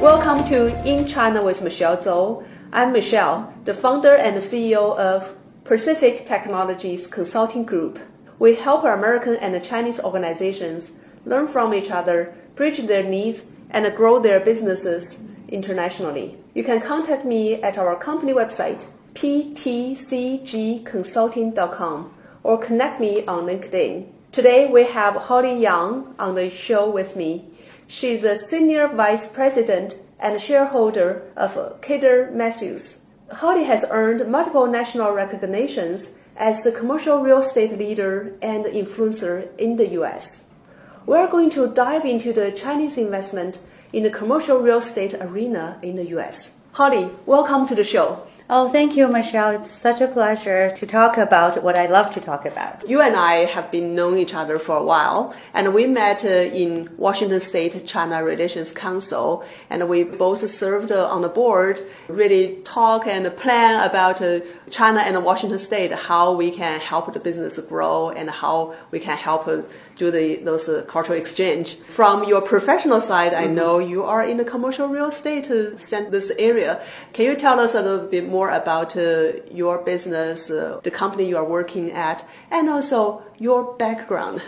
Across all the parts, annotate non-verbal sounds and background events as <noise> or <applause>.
Welcome to In China with Michelle Zhou. I'm Michelle, the founder and CEO of Pacific Technologies Consulting Group. We help American and Chinese organizations learn from each other, bridge their needs, and grow their businesses internationally. You can contact me at our company website, ptcgconsulting.com, or connect me on LinkedIn. Today we have Holly Yang on the show with me. She is a senior vice president and shareholder of Kidder Mathews. Holly has earned multiple national recognitions as a commercial real estate leader and influencer in the US. We're going to dive into the Chinese investment in the commercial real estate arena in the US. Holly, welcome to the show. Oh, thank you, Michelle. It's such a pleasure to talk about what I love to talk about. You and I have been knowing each other for a while, and we met uh, in Washington State China Relations Council, and we both served uh, on the board, really talk and plan about uh, China and Washington State, how we can help the business grow and how we can help do the those uh, cultural exchange. From your professional side, I know you are in the commercial real estate uh, this area. Can you tell us a little bit more about uh, your business, uh, the company you are working at, and also your background?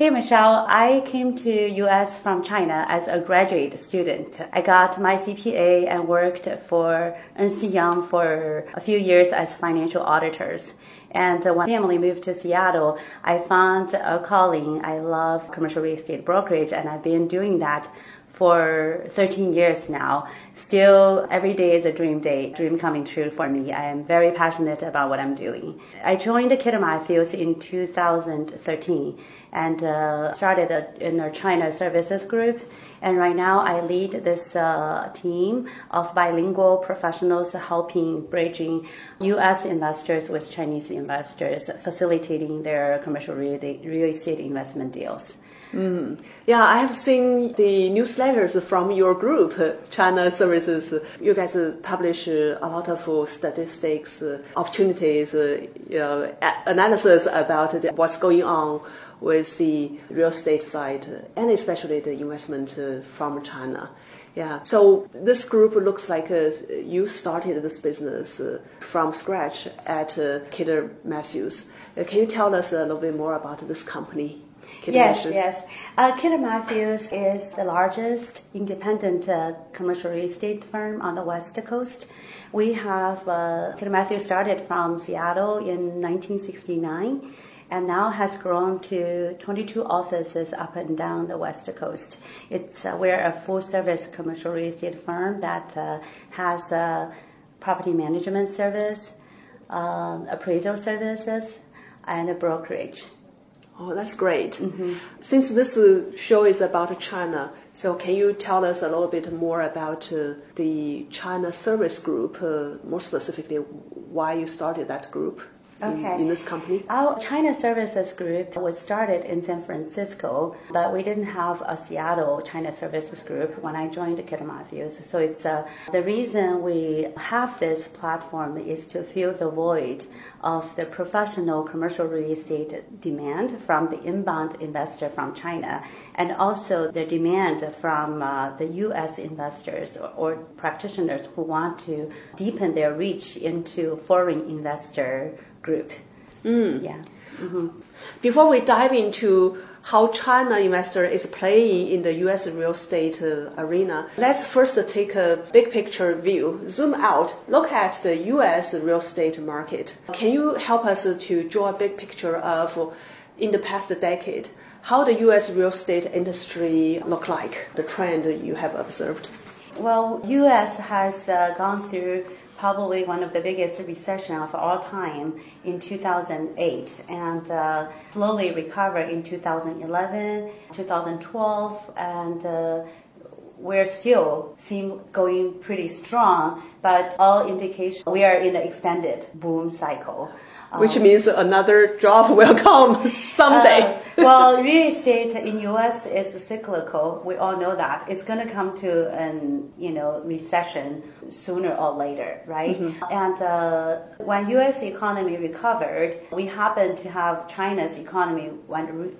Hey Michelle, I came to US from China as a graduate student. I got my CPA and worked for Ernst Young for a few years as financial auditors. And when family moved to Seattle, I found a calling. I love commercial real estate brokerage, and I've been doing that for 13 years now. Still, every day is a dream day, dream coming true for me. I am very passionate about what I'm doing. I joined the Kidder Mathews in 2013 and uh, started a, in our China services group. And right now, I lead this uh, team of bilingual professionals helping bridging U.S. investors with Chinese investors, facilitating their commercial real, estate investment deals. Mm. Yeah, I have seen the newsletters from your group, China Services. You guys publish a lot of statistics, opportunities, you know, analysis about what's going on with the real estate side and especially the investment uh, from China. Yeah, so this group looks like uh, you started this business uh, from scratch at uh, Kidder Mathews. Uh, can you tell us a little bit more about this company? Kidder yes, Mathews? yes. Uh, Kidder Mathews is the largest independent uh, commercial real estate firm on the West Coast. We have uh, Kidder Mathews started from Seattle in 1969 and now has grown to 22 offices up and down the West Coast. It's uh, we're a full-service commercial real estate firm that uh, has a property management service, uh, appraisal services, and a brokerage. Oh, that's great. Mm-hmm. Since this show is about China, so can you tell us a little bit more about uh, the China Service Group, uh, more specifically why you started that group? Okay. in, in, this company? Our China Services Group was started in San Francisco, but we didn't have a Seattle China Services Group when I joined Kidder Mathews. So it's uh, the reason we have this platform is to fill the void of the professional commercial real estate demand from the inbound investor from China, and also the demand from uh, the U.S. investors or, or practitioners who want to deepen their reach into foreign investor group. Mm. Yeah. Mm-hmm. Before we dive into how China investor is playing in the U.S. real estate uh, arena, let's first take a big picture view. Zoom out, look at the U.S. real estate market. Can you help us to draw a big picture of, in the past decade, how the U.S. real estate industry look like, the trend you have observed? Well, U.S. has uh, gone through probably one of the biggest recession of all time in 2008 and uh, slowly recovered in 2011, 2012, and uh, we're still seem going pretty strong, but all indication we are in the extended boom cycle. Which means another drop <laughs> will come someday. Uh, well, real estate in U.S. is cyclical. We all know that it's going to come to an you know recession sooner or later, right? And uh, when U.S. economy recovered, we happened to have China's economy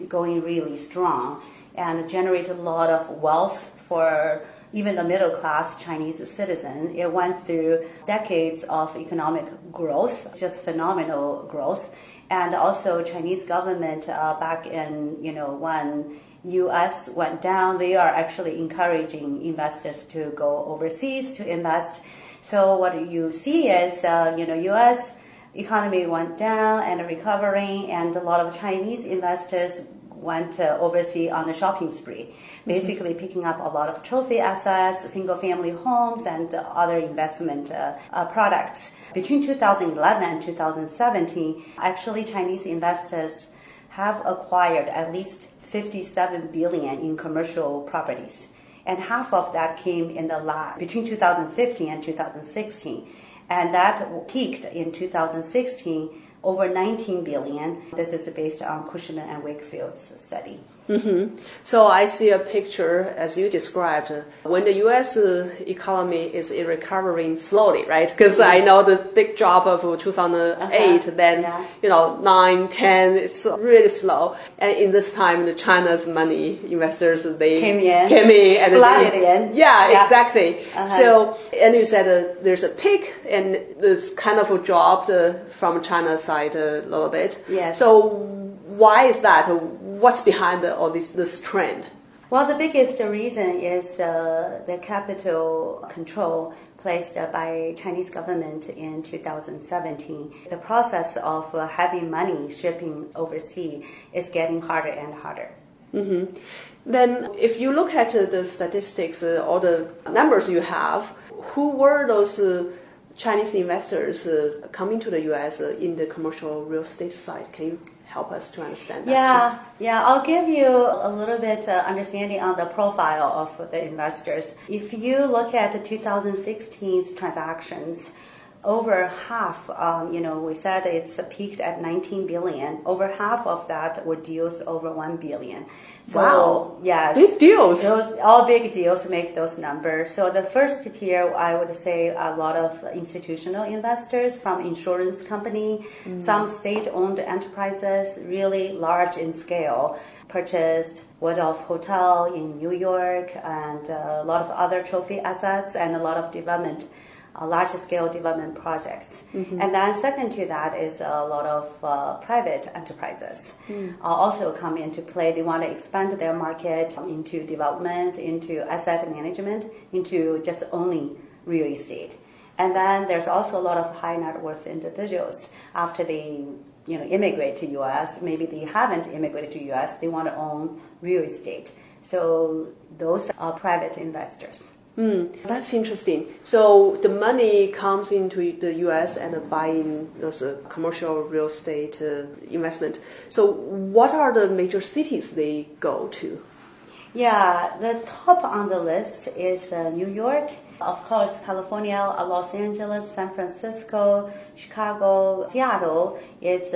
going really strong and generated a lot of wealth for even the middle class Chinese citizen. It went through decades of economic growth, just phenomenal growth. And also Chinese government uh, back in, you know, when US went down, they are actually encouraging investors to go overseas to invest. So what you see is, uh, you know, US economy went down and recovering and a lot of Chinese investors went uh, overseas on a shopping spree, basically mm-hmm. picking up a lot of trophy assets, single family homes, and uh, other investment uh, uh products. Between 2011 and 2017, actually Chinese investors have acquired at least 57 billion in commercial properties. And half of that came in the last, between 2015 and 2016. And that peaked in 2016 over 19 billion. This is based on Cushman and Wakefield's study. Mm-hmm. So I see a picture as you described when the U.S. economy is recovering slowly, right? Because I know the big drop of 2008, uh-huh. then yeah. you know 9, 10, it's really slow. And in this time, the China's money investors they came in, came in and flooded in. Yeah, yeah. exactly. Uh-huh. So and you said uh, there's a peak and it's kind of dropped uh, from China's side a little bit. Yes. So why is that? What's behind the, all this, this trend? Well, the biggest reason is uh, the capital control placed by Chinese government in 2017. The process of uh, having money shipping overseas is getting harder and harder. Mm-hmm. Then, if you look at uh, the statistics uh, or the numbers you have, who were those uh, Chinese investors uh, coming to the U.S. in the commercial real estate side? Can you help us to understand that? Yeah, Just yeah. I'll give you a little bit uh, understanding on the profile of the investors. If you look at the 2016's transactions, over half, um, you know, we said it's peaked at 19 billion. Over half of that were deals over 1 billion. So, wow. Yes. Big deals. Those, all big deals make those numbers. So the first tier, I would say a lot of institutional investors from insurance company, mm. some state-owned enterprises, really large in scale purchased Waldorf Hotel in New York and uh, a lot of other trophy assets and a lot of development uh, large scale development projects. Mm-hmm. And then second to that is a lot of uh, private enterprises mm. uh, also come into play. They want to expand their market into development, into asset management, into just owning real estate. And then there's also a lot of high net worth individuals after they you know immigrate to US, maybe they haven't immigrated to US, they want to own real estate. So those are private investors. Mm, that's interesting. So the money comes into the U.S. and buying those uh, commercial real estate uh, investment. So what are the major cities they go to? Yeah, the top on the list is uh, New York, of course, California, uh, Los Angeles, San Francisco, Chicago, Seattle is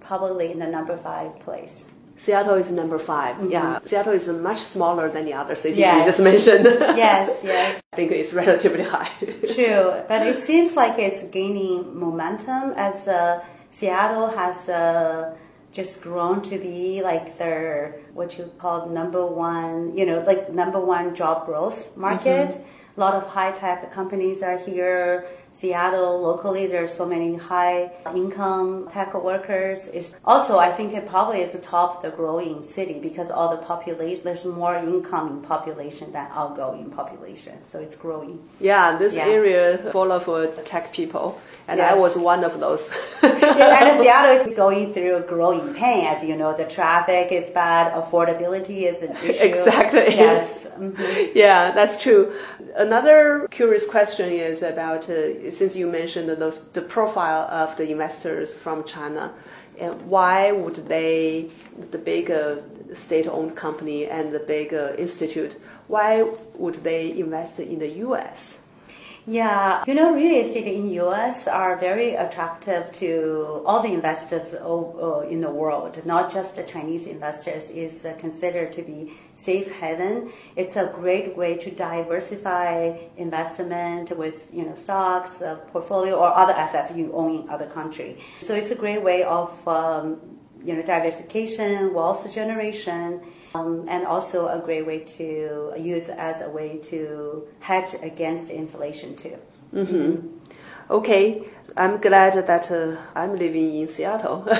probably in the number five place. Seattle is number 5 mm-hmm. Yeah, Seattle is much smaller than the other cities yes. you just mentioned. <laughs> yes, <laughs> yes. I think it's relatively high. True, but it <laughs> seems like it's gaining momentum as uh, Seattle has uh, just grown to be like their what you call number one, you know, like number one job growth market. Mm-hmm. A lot of high tech companies are here. Seattle locally, there's so many high income tech workers. It's also, I think it probably is the top the growing city because all the population, there's more incoming population than outgoing population. So it's growing. Yeah, this yeah. area full of uh, tech people. And yes. I was one of those. yeah, and Seattle is going through a growing pain. As you know, the traffic is bad, affordability is an issue. Exactly. Yes. <laughs> Mm-hmm. Yeah, that's true. Another curious question is about uh, since you mentioned those, the profile of the investors from China, And why would they, the big uh, state-owned company and the big uh, institute, why would they invest in the U.S.? Yeah, you know, real estate in U.S. are very attractive to all the investors in the world, not just the Chinese investors. is considered to be safe haven. It's a great way to diversify investment with you know stocks, uh, portfolio, or other assets you own in other country. So it's a great way of um, you know diversification, wealth generation um, and also a great way to use as a way to hedge against inflation too. Mm-hmm. Okay, I'm glad that uh, I'm living in Seattle, <laughs> <laughs>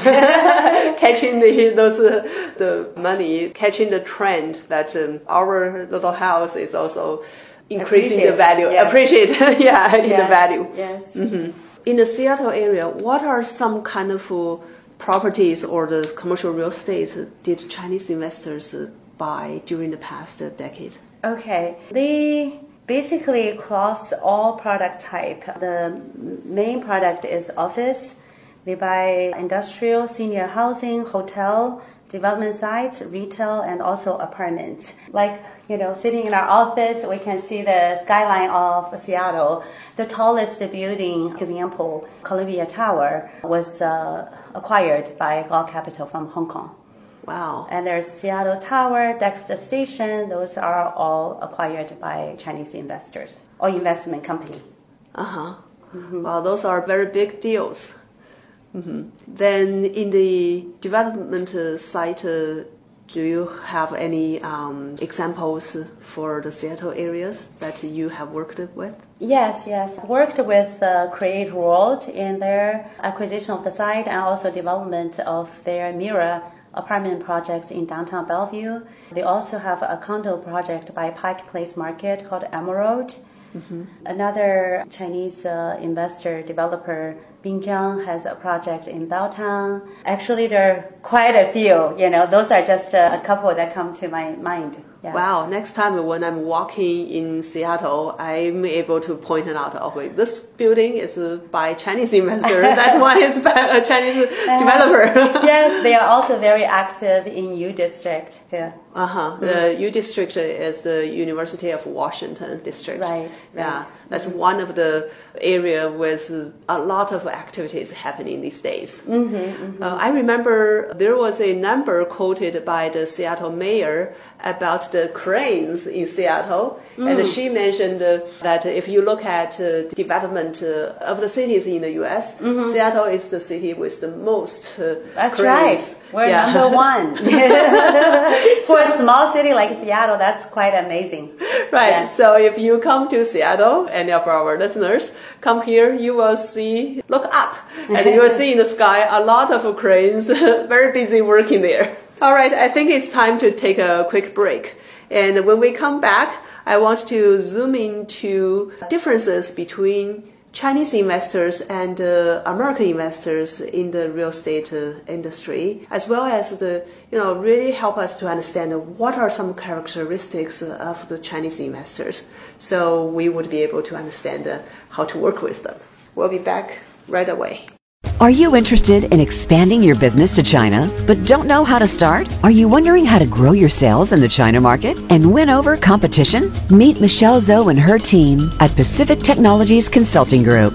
catching the those uh, the money, catching the trend that um, our little house is also increasing Appreciate. the value. Yes. Appreciate, <laughs> yeah, in the value. Yes. Mm-hmm. In the Seattle area, what are some kind of uh, properties or the commercial real estate did Chinese investors buy during the past decade? Okay, they basically across all product type. The main product is office. They buy industrial, senior housing, hotel, development sites, retail, and also apartments. Like, you know, sitting in our office, we can see the skyline of Seattle. The tallest building, for example, Columbia Tower, was uh, acquired by Gaw Capital from Hong Kong. Wow. And there's Seattle Tower, Dexter Station. Those are all acquired by Chinese investors or investment company. Uh huh. Mm-hmm. Wow, those are very big deals. Mm-hmm. Then in the development site, uh, do you have any um, examples for the Seattle areas that you have worked with? Yes, yes. Worked with uh, Create World in their acquisition of the site and also development of their Mira apartment projects in downtown Bellevue. They also have a condo project by Pike Place Market called Emerald. Mm-hmm. Another Chinese uh, investor developer Binjiang has a project in Belltown. Actually, there are quite a few. You know, those are just a couple that come to my mind. Yeah. Wow! Next time when I'm walking in Seattle, I'm able to point it out. Okay, this building is by Chinese investor. that one is by a Chinese developer. yes, they are also very active in U District. Yeah. Uh huh. Mm-hmm. The U District is the University of Washington district. Right. Yeah, that's mm-hmm. one of the area with a lot of activities happening these days. Mm-hmm, mm-hmm. Uh, I remember there was a number quoted by the Seattle mayor about the cranes in Seattle, mm. and she mentioned uh, that if you look at uh, development uh, of the cities in the U.S., mm-hmm. Seattle is the city with the most uh, That's cranes. right. We're yeah. number one. <laughs> <laughs> For a small city like Seattle, that's quite amazing. <laughs> Right. Yeah. So if you come to Seattle, any of our listeners come here, you will see, look up, and you will see in the sky a lot of cranes, very busy working there. All right, I think it's time to take a quick break. And when we come back, I want to zoom into differences between Chinese investors and uh, American investors in the real estate uh, industry, as well as the, you know, really help us to understand what are some characteristics of the Chinese investors so we would be able to understand uh, how to work with them. We'll be back right away. Are you interested in expanding your business to China but don't know how to start? Are you wondering how to grow your sales in the China market and win over competition? Meet Michelle Zhou and her team at Pacific Technologies Consulting Group.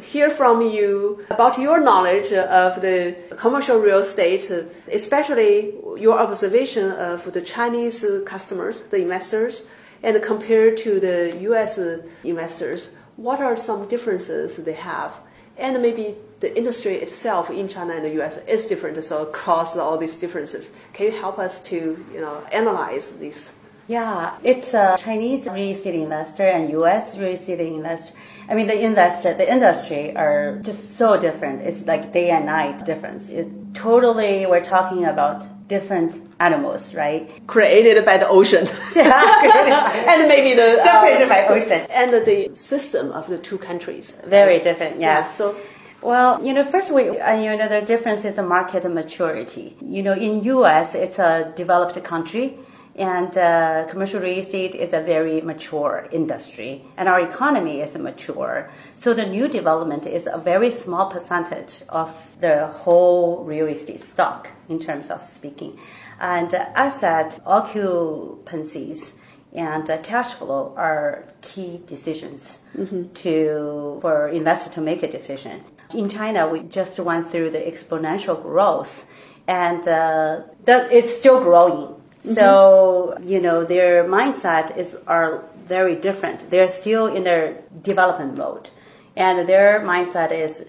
hear from you about your knowledge of the commercial real estate, especially your observation of the Chinese customers, the investors, And compared to the U.S. investors, what are some differences they have? And maybe the industry itself in China and the U.S. is different. So across all these differences, can you help us to you know analyze these? Yeah, it's a Chinese real estate investor and U.S. real estate investor. I mean, the investor, the industry are just so different. It's like day and night difference. It totally, we're talking about different animals, right? Created by the ocean. <laughs> Yeah, <laughs> and maybe the separated uh, by ocean. And the system of the two countries. Very different, yes. Yeah, so well, you know, first we, uh, you know, the difference is the market maturity. You know, in U.S., it's a developed country, and uh, commercial real estate is a very mature industry, and our economy is mature. So the new development is a very small percentage of the whole real estate stock in terms of speaking, and uh, asset occupancies and uh, cash flow are key decisions mm-hmm. to for investor to make a decision. In China, we just went through the exponential growth, and uh, that it's still growing. Mm-hmm. So you know their mindset is are very different. They're still in their development mode, and their mindset is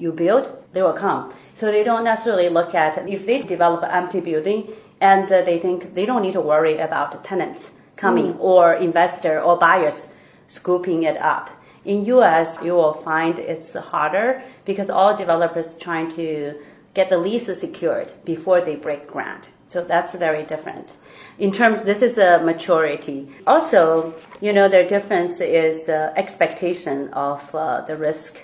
you build, they will come. So they don't necessarily look at if they develop an empty building and uh, they think they don't need to worry about tenants coming mm. or investor or buyers scooping it up. In US, you will find it's harder because all developers trying to get the lease secured before they break ground. So that's very different. In terms, this is a maturity. Also, you know, their difference is uh, expectation of uh, the risk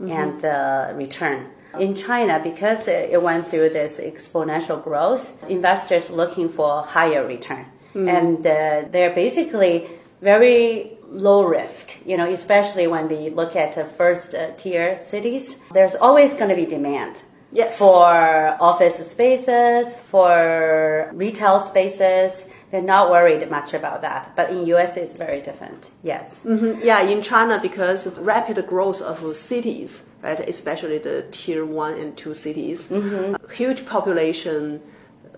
mm-hmm. and the return. In China, because it went through this exponential growth, investors looking for higher return. Mm. And uh, they're basically very low risk, you know, especially when they look at uh, first uh, tier cities. There's always going to be demand. Yes. For office spaces, for retail spaces, they're not worried much about that. But in US, it's very different. Yes. Mm-hmm. Yeah, in China, because of rapid growth of cities, right, especially the tier one and two cities, mm-hmm. huge population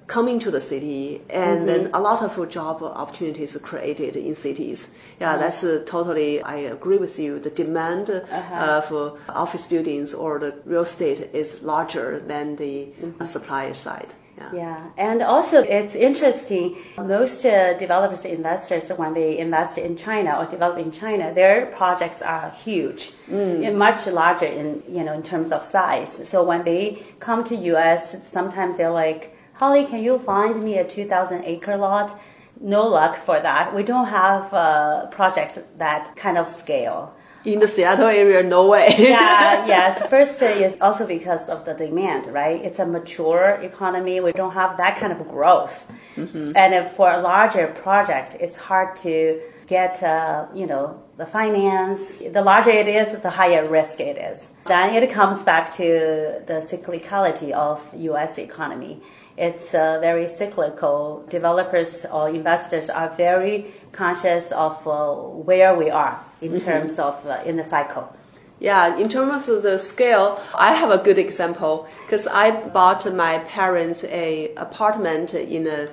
coming to the city, and mm-hmm. then a lot of job opportunities created in cities. Yeah, uh-huh. that's uh, totally. I agree with you. The demand uh-huh. for office buildings or the real estate is larger than the mm-hmm. supply side. Yeah. yeah. and also it's interesting. Most uh, developers, investors, when they invest in China or develop in China, their projects are huge, mm. much larger in you know in terms of size. So when they come to U.S., sometimes they're like, Holly, can you find me a 2,000 acre lot? No luck for that. We don't have a project that kind of scale. In the Seattle area, no way. <laughs> yeah, <laughs> yes. First is also because of the demand, right? It's a mature economy. We don't have that kind of growth. Mm-hmm. And for a larger project, it's hard to get, uh, you know, the finance. The larger it is, the higher risk it is. Then it comes back to the cyclicality of U.S. economy it's uh, very cyclical. Developers or investors are very conscious of uh, where we are in mm-hmm. terms of uh, in the cycle. Yeah, in terms of the scale, I have a good example because I bought my parents a apartment in a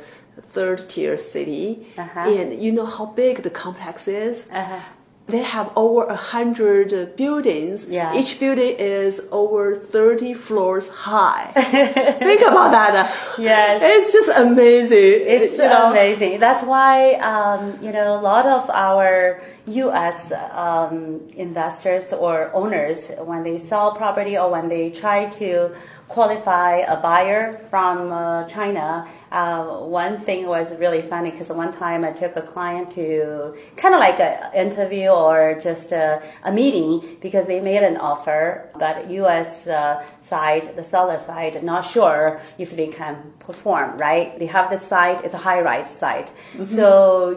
third tier city, uh-huh. and you know how big the complex is. Uh-huh they have over a hundred buildings. Yeah. Each building is over thirty floors high. <laughs> Think about that. Yes. It's just amazing. It's you know? amazing. That's why um, you know a lot of our U.S. Um, investors or owners, when they sell property or when they try to qualify a buyer from uh, China, uh, one thing was really funny because one time I took a client to kind of like an interview or just a, a, meeting because they made an offer, but U.S. Uh, side, the seller side, not sure if they can perform, right? They have the site, it's a high rise site. Mm-hmm. So,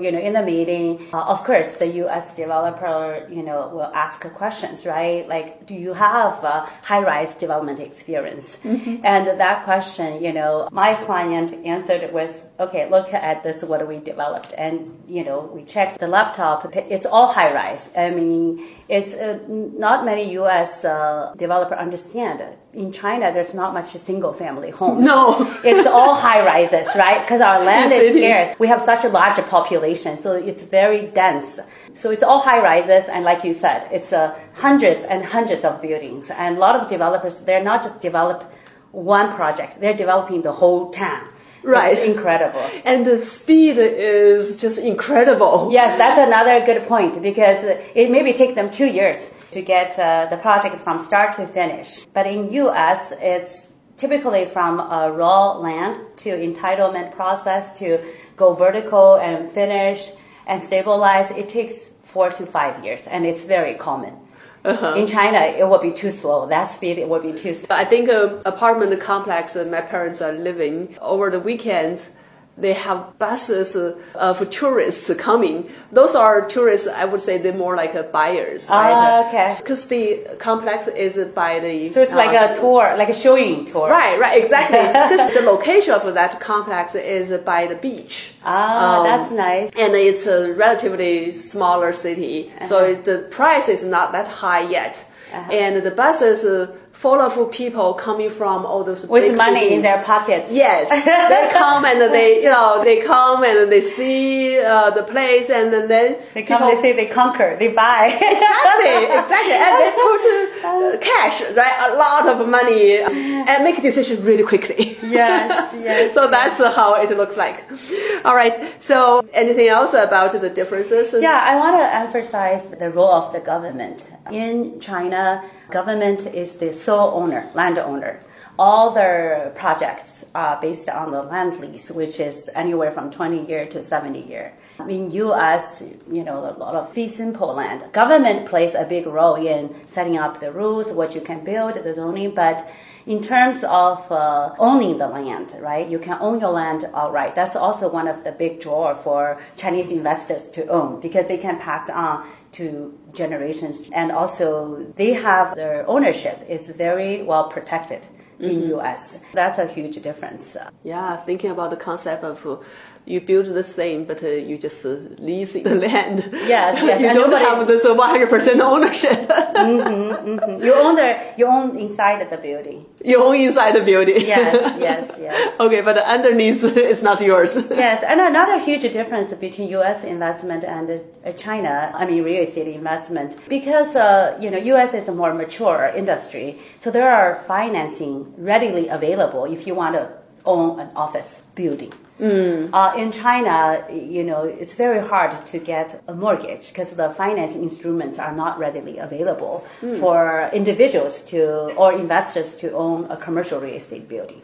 you know, in the meeting, uh, of course, the US developer, you know, will ask questions, right? Like, do you have a high rise development experience? Mm-hmm. And that question, you know, my client answered with, okay, look at this, what we developed. And, you know, we checked the laptop, it's all high rise. I mean, it's uh, not many US uh, developer understand in China, there's not much single family homes. No. <laughs> it's all high rises, right? Because our <laughs> land Yes, is scarce. We have such a large population, so it's very dense. So it's all high rises, and like you said, it's uh, hundreds and hundreds of buildings. And a lot of developers, they're not just develop one project; they're developing the whole town. Right. It's incredible. And the speed is just incredible. Yes, that's another good point because it maybe take them two years to get uh, the project from start to finish. But in U.S., it's typically from uh, raw land to entitlement process to go vertical and finish and stabilize. It takes four to five years, and it's very common. In China, it will be too slow. That speed, it will be too slow. I think uh, apartment complex that my parents are living over the weekends. They have buses uh, of tourists coming. Those are tourists. I would say they're more like uh, buyers. Ah, okay. Because the complex is by the. So it's like uh, a tour, like a showing tour. Right, right, exactly. <laughs> Because the location of that complex is by the beach. Ah, Um, that's nice. And it's a relatively smaller city, so Uh-huh. the price is not that high yet. And the buses full of people coming from all those With money in their pockets. Yes, they <laughs> come and they, you know, they come and they see uh, the place, and then They come, people- they say they conquer, they buy. <laughs> exactly, exactly, and they put uh, cash, right, a lot of money, and make a decision really quickly. Yes, yes, <laughs> so that's uh, how it looks like. All right. So, anything else about the differences? Yeah, I want to emphasize the role of the government. In China, government is the sole owner, landowner. All their projects are based on the land lease, which is anywhere from 20 year to 70 year. In U.S., you know, a lot of fee simple land. Government plays a big role in setting up the rules, what you can build, the zoning, but in terms of uh, owning the land, right? You can own your land outright. That's also one of the big draw for Chinese investors to own because they can pass on to generations, and also they have their ownership is very well protected in mm-hmm. U.S. That's a huge difference. Yeah, thinking about the concept of you build this thing, but uh, you just uh, lease the <laughs> land. Yes, yes, you and don't nobody- have this uh, 100% ownership. You own the you own inside the building. you own inside the building. Yes, yes, <laughs> yes. okay, but underneath <laughs> is not yours. Yes, and another huge difference between U.S. investment and uh, China, I mean real estate investment, because uh, you know U.S. is a more mature industry, so there are financing readily available if you want to own an office building. Uh, in China, you know, it's very hard to get a mortgage because the financing instruments are not readily available for individuals to or investors to own a commercial real estate building.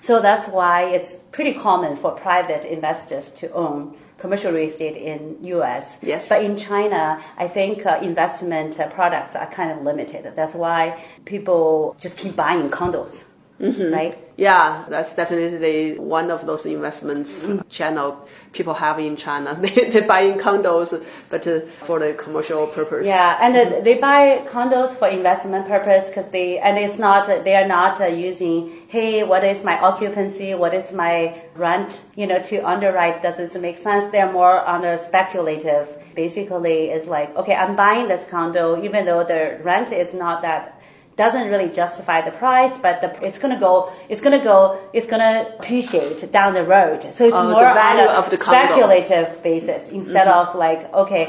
So that's why it's pretty common for private investors to own commercial real estate in U.S. Yes. But in China, I think uh, investment uh, products are kind of limited. That's why people just keep buying condos, right? Yeah, that's definitely one of those investments channel people have in China. <laughs> They, they buy in condos, but uh, for the commercial purpose. Yeah, and uh, they buy condos for investment purpose because they and it's not they are not uh, using hey what is my occupancy what is my rent you know to underwrite does this make sense? They're more on a speculative. Basically, it's like okay I'm buying this condo even though the rent is not that doesn't really justify the price, but the, it's gonna go, it's gonna go, it's gonna appreciate down the road. So it's Oh, more on a of the condo. speculative basis instead of like, okay,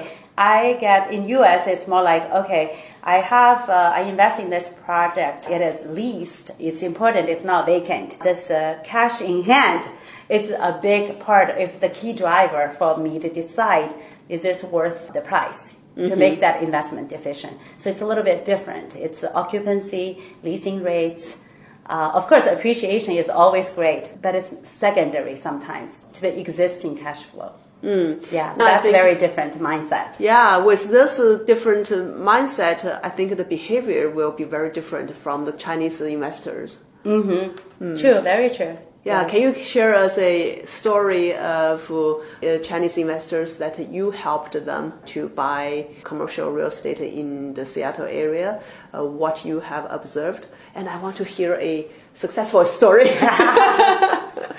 I get in US, it's more like, okay, I have, uh, I invest in this project. It is leased. It's important. It's not vacant. This uh, cash in hand is a big part. If the key driver for me to decide is this worth the price to make that investment decision. So it's a little bit different. It's occupancy, leasing rates. Uh, of course, appreciation is always great, but it's secondary sometimes to the existing cash flow. Yeah, so No, that's think- very different mindset. Yeah, with this uh, different uh, mindset, uh, I think the behavior will be very different from the Chinese investors. True, very true. Yeah, can you share us a story of uh, Chinese investors that you helped them to buy commercial real estate in the Seattle area? Uh, what you have observed, and I want to hear a successful <laughs> story. <laughs>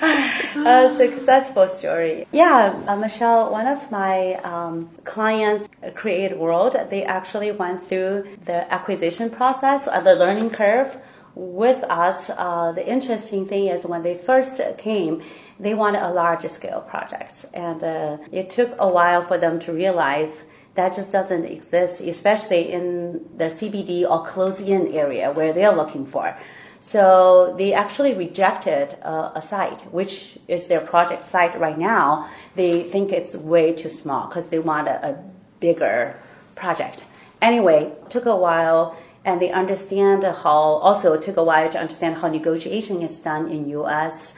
a successful story. Yeah, uh, Michelle, one of my um, clients, uh, Create World, they actually went through the acquisition process, uh, the learning curve with us, uh, the interesting thing is when they first came, they wanted a large scale project. And uh, it took a while for them to realize that just doesn't exist, especially in the CBD or close in area where they're looking for. So they actually rejected uh, a site, which is their project site right now. They think it's way too small because they want a, a bigger project. Anyway, took a while and they understand how also it took a while to understand how negotiation is done in US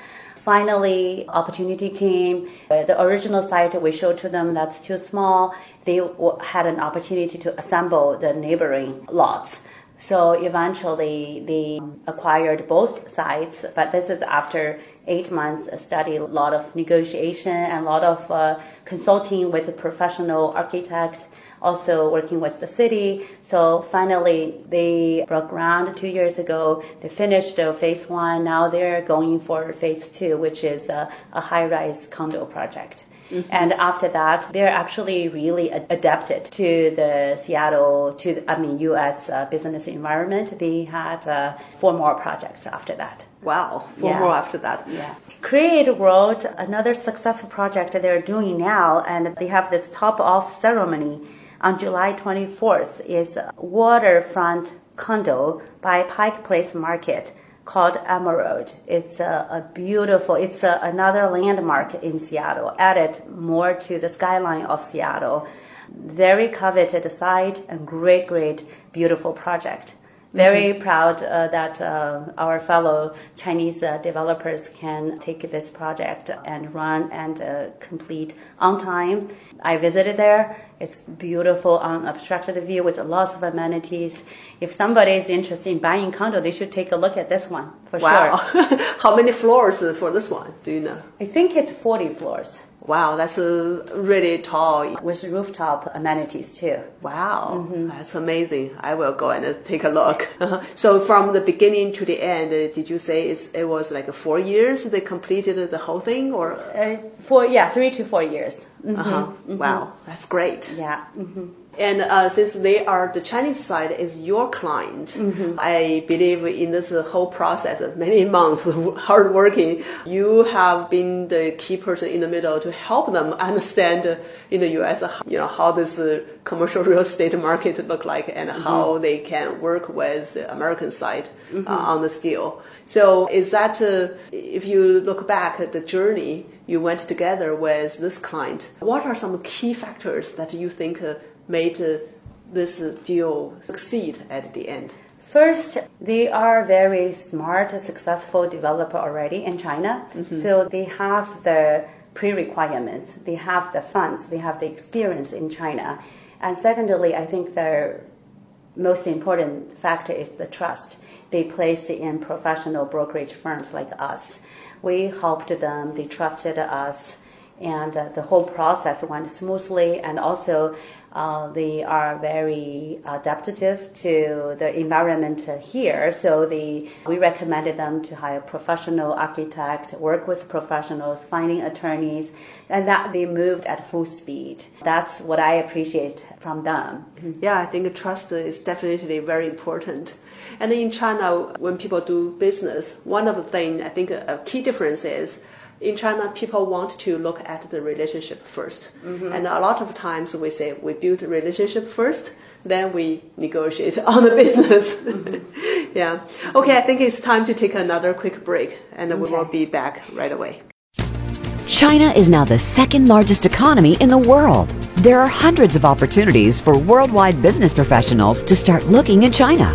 finally opportunity came. The original site we showed to them that's too small. They had an opportunity to assemble the neighboring lots. So eventually they acquired both sites but this is after eight months study a lot of negotiation and a lot of uh, consulting with a professional architect also working with the city. So finally, they broke ground two years ago. They finished uh, phase one. Now they're going for phase two, which is a, a high-rise condo project. Mm-hmm. And after that, they're actually really adapted to the Seattle, to the, I mean, U.S. Uh, business environment. They had uh, four more projects after that. Wow, four yeah. more after that. Yeah. Create World, another successful project that they're doing now, and they have this top off ceremony on July 24th is waterfront condo by Pike Place Market called Emerald. It's a, a beautiful, it's a, another landmark in Seattle, added more to the skyline of Seattle. Very coveted site and great, great, beautiful project. Very mm-hmm. proud uh, that uh, our fellow Chinese uh, developers can take this project and run and uh, complete on time. I visited there. It's beautiful, unobstructed view with lots of amenities. If somebody is interested in buying condo, they should take a look at this one for wow. sure. <laughs> How many floors for this one? Do you know? I think it's 40 floors. Wow, that's really tall. With rooftop amenities too. Wow, mm-hmm. that's amazing. I will go and take a look. <laughs> so from the beginning to the end, uh, did you say it was like four years they completed the whole thing or? Uh, four, yeah, three to four years. Mm-hmm. Uh-huh. Mm-hmm. Wow, that's great. Yeah. And uh, since they are the Chinese side is your client, mm-hmm. I believe in this whole process of many <laughs> months of hard working, you have been the key person in the middle to help them understand uh, in the U.S. you know how this uh, commercial <laughs> real estate market look like and mm-hmm. how they can work with the American side uh, mm-hmm. on this deal. So is that uh, if you look back at the journey you went together with this client, what are some key factors that you think uh, made uh, this deal succeed at the end? First, they are very smart, successful developer already in China. Mm-hmm. So they have the pre-requirements, they have the funds, they have the experience in China. And secondly, I think the most important factor is the trust they placed in professional brokerage firms like us. We helped them, they trusted us, and uh, the whole process went smoothly. And also, uh, they are very adaptive to the environment here. So they, we recommended them to hire professional architect, work with professionals, finding attorneys, and that they moved at full speed. That's what I appreciate from them. Yeah, I think trust is definitely very important. And in China, when people do business, one of the things I think a key difference is in China, people want to look at the relationship 1st mm-hmm. And a lot of times we say we build a relationship first, then we negotiate <laughs> on the business. Mm-hmm. <laughs> yeah. Okay, I think it's time to take another quick break and okay. we will be back right away. China is now the second largest economy in the world. There are hundreds of opportunities for worldwide business professionals to start looking in China.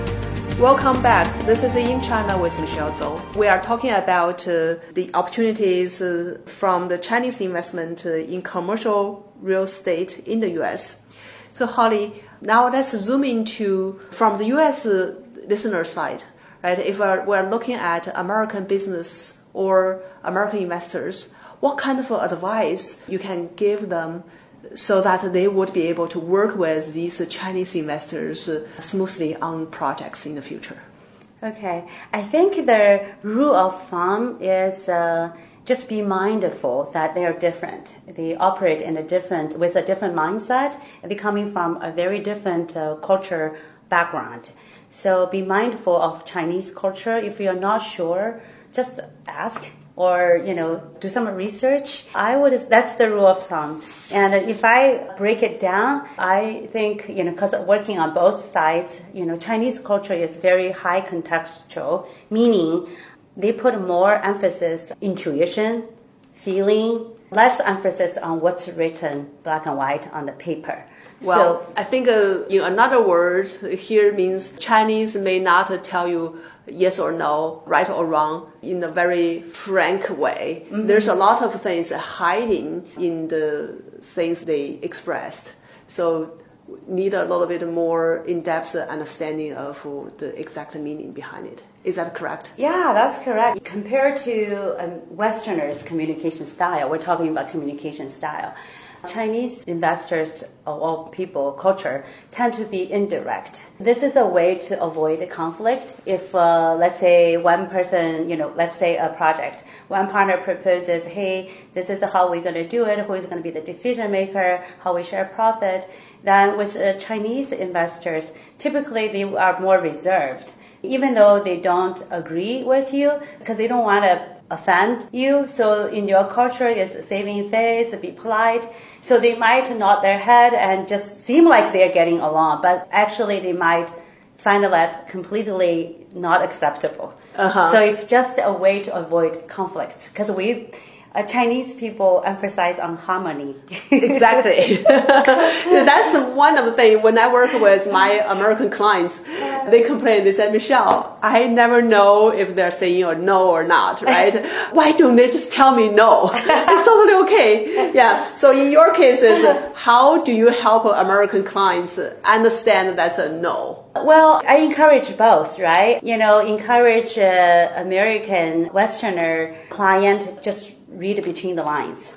Welcome back. This is In China with Michelle Zhou. We are talking about uh, the opportunities uh, from the Chinese investment uh, in commercial real estate in the US. So, Holly, now let's zoom into from the US uh, listener side, right? If we're, we're looking at American business or American investors, what kind of advice you can give them so that they would be able to work with these Chinese investors smoothly on projects in the future? Okay, I think the rule of thumb is uh, just be mindful that they are different. They operate in a different with a different mindset. They're coming from a very different uh, culture background. So be mindful of Chinese culture. If you're not sure, just ask or you know do some research i would that's the rule of thumb. And if i break it down i think you know because working on both sides you know chinese culture is very high contextual meaning they put more emphasis intuition feeling less emphasis on what's written black and white on the paper. Well, so, I think uh, in another words here means Chinese may not tell you yes or no, right or wrong, in a very frank way. Mm-hmm. There's a lot of things hiding in the things they expressed. So need a little bit more in-depth understanding of the exact meaning behind it. Is that correct? Yeah, that's correct. Compared to um, Westerners' communication style, we're talking about communication style. Chinese investors or people, culture, tend to be indirect. This is a way to avoid a conflict. If, uh, let's say, one person, you know, let's say a project, one partner proposes, hey, this is how we're going to do it, who is going to be the decision maker, how we share profit, then with uh, Chinese investors, typically they are more reserved. Even though they don't agree with you, because they don't want to offend you. So in your culture, it's saving face, be polite. So they might nod their head and just seem like they're getting along, but actually they might find that completely not acceptable. Uh-huh. So it's just a way to avoid conflicts because we uh, Chinese people emphasize on harmony. exactly. <laughs> <laughs> That's one of the things when I work with my American clients, they complain, they said, Michelle, I never know if they're saying or no or not, right? <laughs> Why don't they just tell me no? it's totally okay. Yeah. So in your cases, how do you help American clients understand that's a no? Well, I encourage both, right? You know, encourage uh, American Westerner client just read between the lines.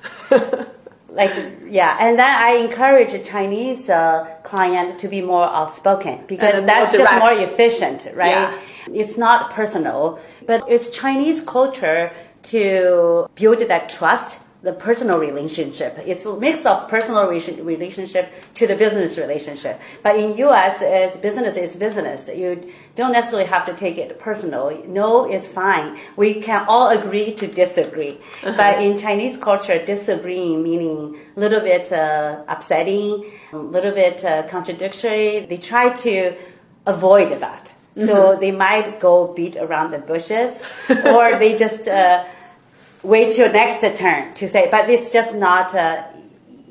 <laughs> like yeah, and then I encourage a Chinese uh, client to be more outspoken because that's just more efficient, right? Yeah. It's not personal, but it's Chinese culture to build that trust the personal relationship. It's a mix of personal relationship to the business relationship. But in U.S., as business is business. You don't necessarily have to take it personal. No is fine. We can all agree to disagree. Uh-huh. But in Chinese culture, disagreeing meaning a little bit uh, upsetting, a little bit uh, contradictory. They try to avoid that. Mm-hmm. So they might go beat around the bushes, <laughs> or they just uh, wait till next turn to say, but it's just not uh,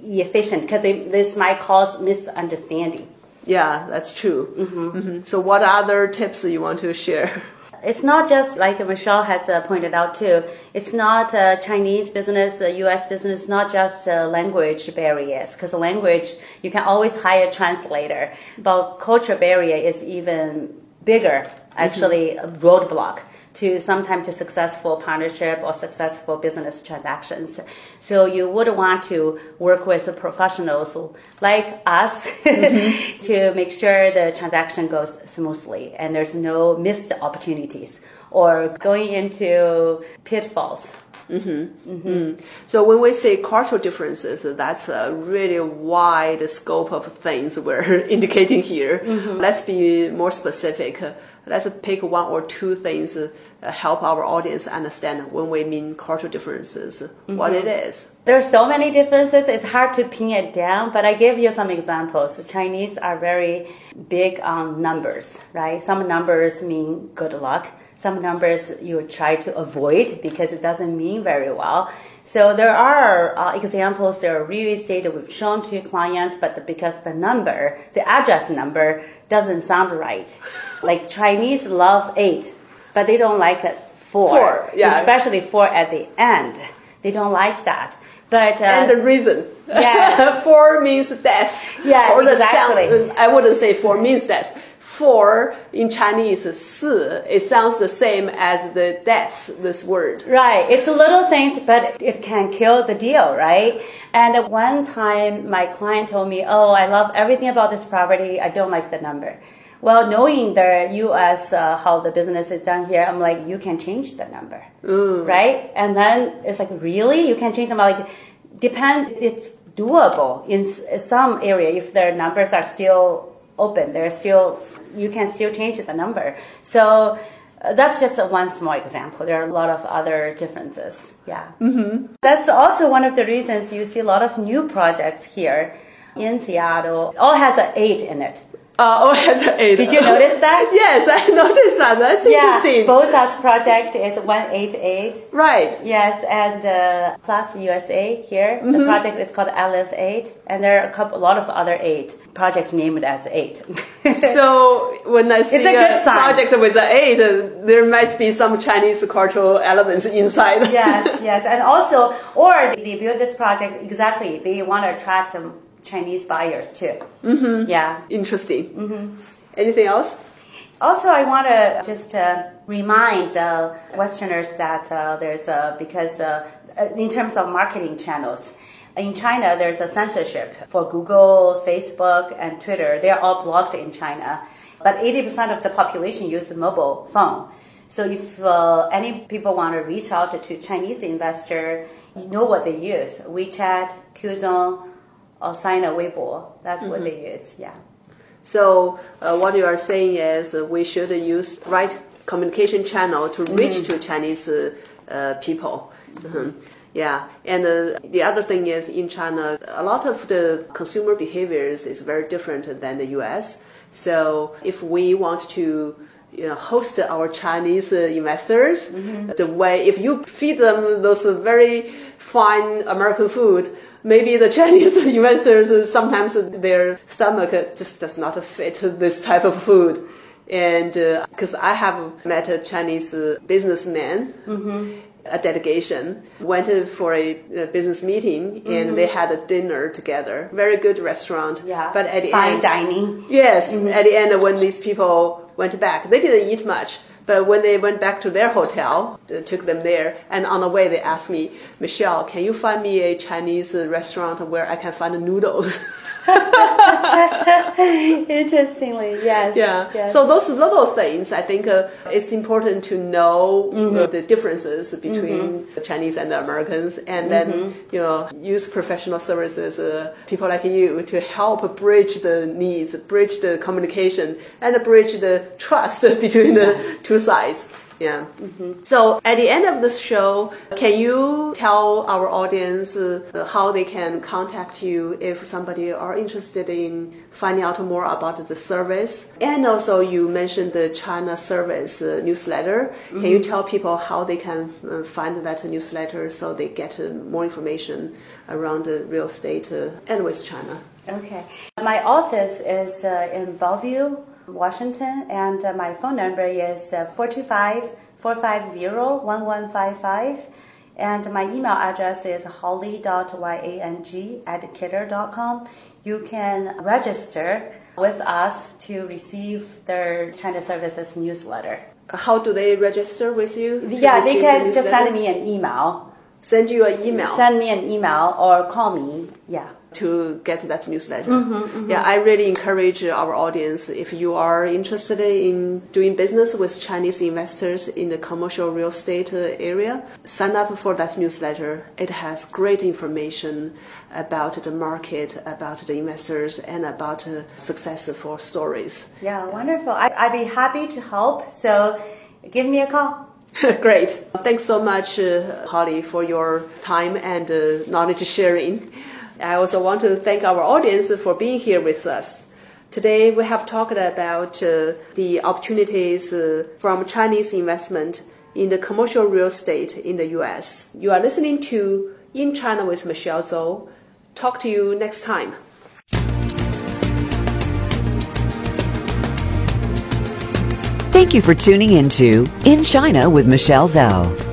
efficient because this might cause misunderstanding. Yeah, that's true. Mm-hmm. Mm-hmm. So, what other tips do you want to share? <laughs> It's not just like Michelle has uh, pointed out too. It's not uh, Chinese business, U.S. Uh, business, not just uh, language barriers. Because language, you can always hire a translator, but culture barrier is even bigger. Actually, mm-hmm. a roadblock to sometimes to successful partnership or successful business transactions. So you would want to work with professionals like us <laughs> mm-hmm. to make sure the transaction goes smoothly and there's no missed opportunities or going into pitfalls. Mm-hmm. Mm-hmm. So when we say cultural differences, that's a really wide scope of things we're <laughs> indicating here. Mm-hmm. Let's be more specific let's pick one or two things uh, help our audience understand when we mean cultural differences, mm-hmm. what it is. There are so many differences, it's hard to pin it down, but I give you some examples. The Chinese are very big on numbers, right? Some numbers mean good luck. Some numbers you try to avoid because it doesn't mean very well. So there are uh, examples, there are real estate that we've shown to clients, but because the number, the address number doesn't sound right. <laughs> like Chinese love eight, but they don't like it four. Four, yeah. Especially four at the end. They don't like that. But, uh, and the reason. Yes. <laughs> four means death. Yeah, or the exactly. sound, I wouldn't say four means death. Four in Chinese, 四, it sounds the same as the death, this word. Right. It's a little things, but it can kill the deal, right? And at one time, my client told me, Oh, I love everything about this property. I don't like the number. Well, knowing the U.S. Uh, how the business is done here, I'm like, you can change the number, right? And then it's like, really, you can change them? I'm like, depend. It's doable in some area if their numbers are still open. They're still you can still change the number. So. Uh, that's just a one small example. There are a lot of other differences. Yeah. Mm-hmm. That's also one of the reasons you see a lot of new projects here in Seattle. All has an eight in it. Uh, oh, <laughs> has an eight. Did you notice that? yes, I <laughs> noticed that. That's interesting. Both Bosas project is 188. Right. Yes, and uh, Plus USA here, Mm-hmm. the project is called Aleph 8, and there are a couple, a lot of other 8 projects named as 8. <laughs> So when I see It's a sign. project with an eight, uh, there might be some Chinese cultural elements inside. yes, yes, and also, or they build this project exactly, they want to attract um, Chinese buyers too. Mm-hmm. Yeah. Interesting. Mm-hmm. Anything else? Also, I want to just uh, remind uh, Westerners that uh, there's a, because uh, in terms of marketing channels, in China, there's a censorship for Google, Facebook, and Twitter. They're all blocked in China. But 80% of the population use a mobile phone. So if uh, any people want to reach out to Chinese investor, you know what they use. WeChat, Qzone, or Sina Weibo. That's what they use, yeah. So uh, what you are saying is uh, we should use right communication channel to reach to Chinese uh, uh, people. Mhm. Yeah, and uh, the other thing is in China, a lot of the consumer behaviors is very different than the U.S. So if we want to you know, host our Chinese uh, investors, the way if you feed them those very fine American food, maybe the Chinese <laughs> investors uh, sometimes their stomach uh, just does not fit this type of food. And because I have met a Chinese uh, businessman, a delegation went uh, for a, uh business meeting and they had a dinner together. Very good restaurant. Yeah. But at the Fine end, dining. Yes, at the end, when these people went back, they didn't eat much. But when they went back to their hotel, uh, took them there, and on the way they asked me, Michelle, can you find me a Chinese restaurant where I can find noodles? <laughs> <laughs> Interestingly, yes. yeah. yes. So those little things, I think uh, it's important to know uh, the differences between the Chinese and the Americans, and then you know use professional services, uh, people like you, to help bridge the needs, bridge the communication, and bridge the trust <laughs> between the two sides. Yeah. So at the end of this show, can you tell our audience uh, how they can contact you if somebody are interested in finding out more about the service? And also, you mentioned the China Service uh, newsletter. Can you tell people how they can uh, find that newsletter so they get uh, more information around the real estate uh, and with China? Okay. My office is uh, in Bellevue, Washington, and uh, my phone number is uh, 425 450 1155. And my email address is holly.yang at kidder.com. You can register with us to receive their China Services newsletter. How do they register with you? Yeah, they can the just send me an email. Send you an email. Send me an email or call me. Yeah. To get that newsletter. Mm-hmm, Yeah, I really encourage our audience if you are interested in doing business with Chinese investors in the commercial real estate uh, area, sign up for that newsletter. It has great information about the market, about the investors, and about uh, successful stories. Yeah, wonderful. I, I'd be happy to help. So give me a call. <laughs> Great. Thanks so much, uh, Holly, for your time and uh, knowledge sharing. I also want to thank our audience for being here with us. Today we have talked about uh, the opportunities uh, from Chinese investment in the commercial real estate in the US. You are listening to In China with Michelle Zhou. Talk to you next time. Thank you for tuning into In China with Michelle Zhou.